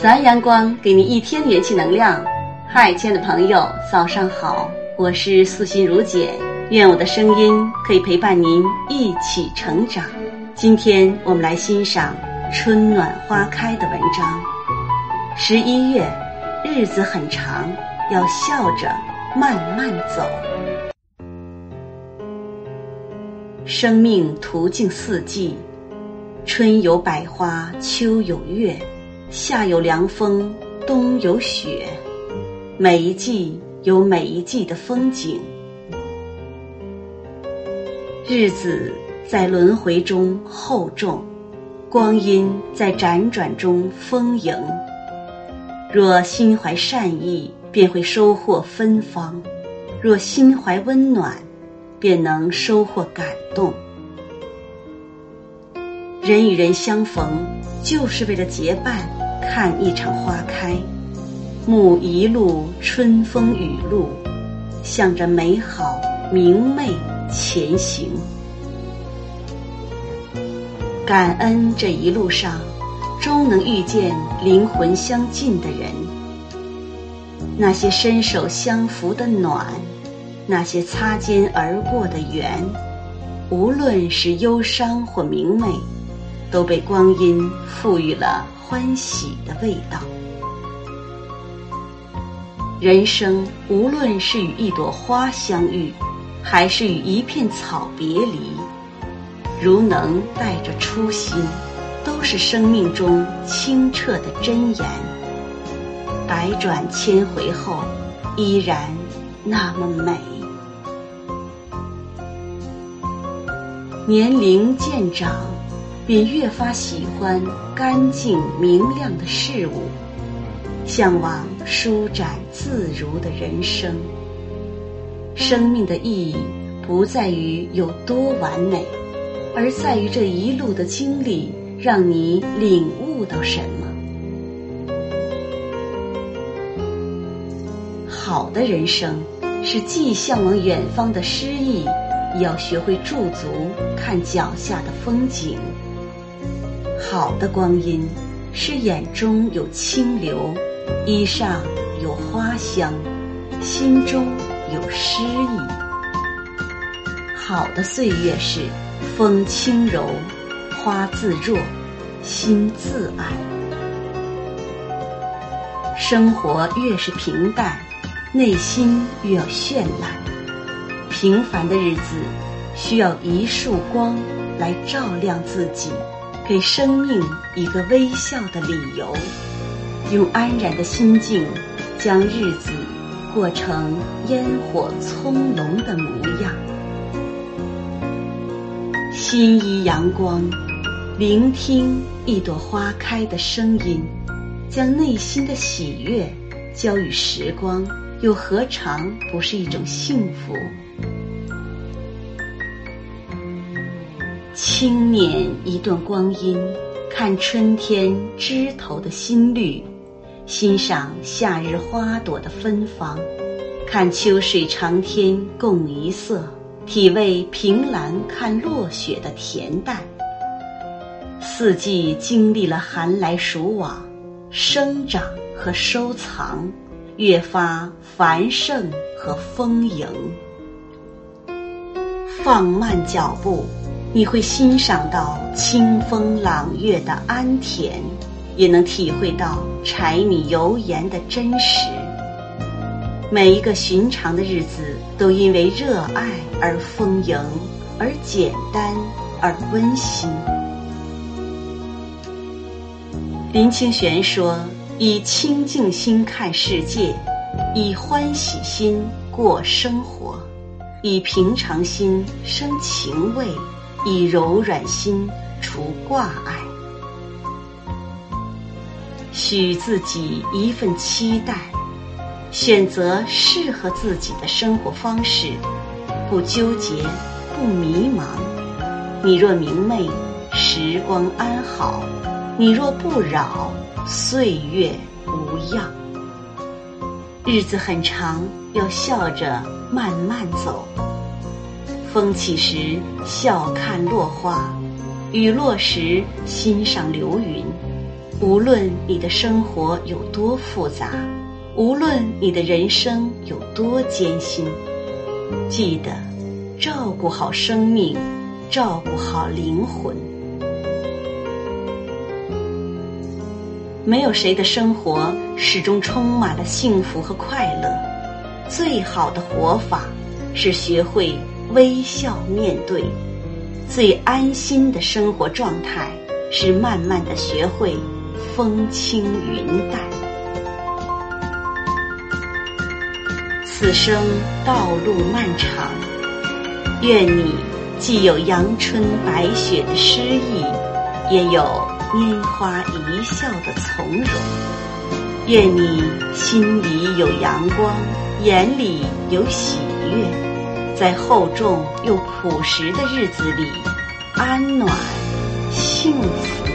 咱，阳光，给你一天元气能量。嗨，亲爱的朋友，早上好，我是素心如姐，愿我的声音可以陪伴您一起成长。今天我们来欣赏春暖花开的文章。十一月，日子很长，要笑着慢慢走。生命途径四季，春有百花，秋有月。夏有凉风，冬有雪，每一季有每一季的风景。日子在轮回中厚重，光阴在辗转中丰盈。若心怀善意，便会收获芬芳；若心怀温暖，便能收获感动。人与人相逢，就是为了结伴。看一场花开，沐一路春风雨露，向着美好明媚前行。感恩这一路上，终能遇见灵魂相近的人，那些伸手相扶的暖，那些擦肩而过的缘，无论是忧伤或明媚，都被光阴赋予了。欢喜的味道。人生无论是与一朵花相遇，还是与一片草别离，如能带着初心，都是生命中清澈的真言。百转千回后，依然那么美。年龄渐长。便越发喜欢干净明亮的事物，向往舒展自如的人生。生命的意义不在于有多完美，而在于这一路的经历让你领悟到什么。好的人生是既向往远方的诗意，也要学会驻足看脚下的风景。好的光阴，是眼中有清流，衣上有花香，心中有诗意。好的岁月是风轻柔，花自若，心自安。生活越是平淡，内心越要绚烂。平凡的日子，需要一束光来照亮自己。给生命一个微笑的理由，用安然的心境，将日子过成烟火葱茏的模样。心依阳光，聆听一朵花开的声音，将内心的喜悦交予时光，又何尝不是一种幸福？轻捻一段光阴，看春天枝头的新绿，欣赏夏日花朵的芬芳，看秋水长天共一色，体味凭栏看落雪的恬淡。四季经历了寒来暑往，生长和收藏，越发繁盛和丰盈。放慢脚步。你会欣赏到清风朗月的安恬，也能体会到柴米油盐的真实。每一个寻常的日子，都因为热爱而丰盈，而简单而温馨。林清玄说：“以清净心看世界，以欢喜心过生活，以平常心生情味。”以柔软心除挂碍，许自己一份期待，选择适合自己的生活方式，不纠结，不迷茫。你若明媚，时光安好；你若不扰，岁月无恙。日子很长，要笑着慢慢走。风起时笑看落花，雨落时欣赏流云。无论你的生活有多复杂，无论你的人生有多艰辛，记得照顾好生命，照顾好灵魂。没有谁的生活始终充满了幸福和快乐。最好的活法是学会微笑面对。最安心的生活状态是慢慢的学会风轻云淡。此生道路漫长，愿你既有阳春白雪的诗意，也有拈花一笑的从容。愿你心里有阳光，眼里有喜悦。在厚重又朴实的日子里，安暖幸福。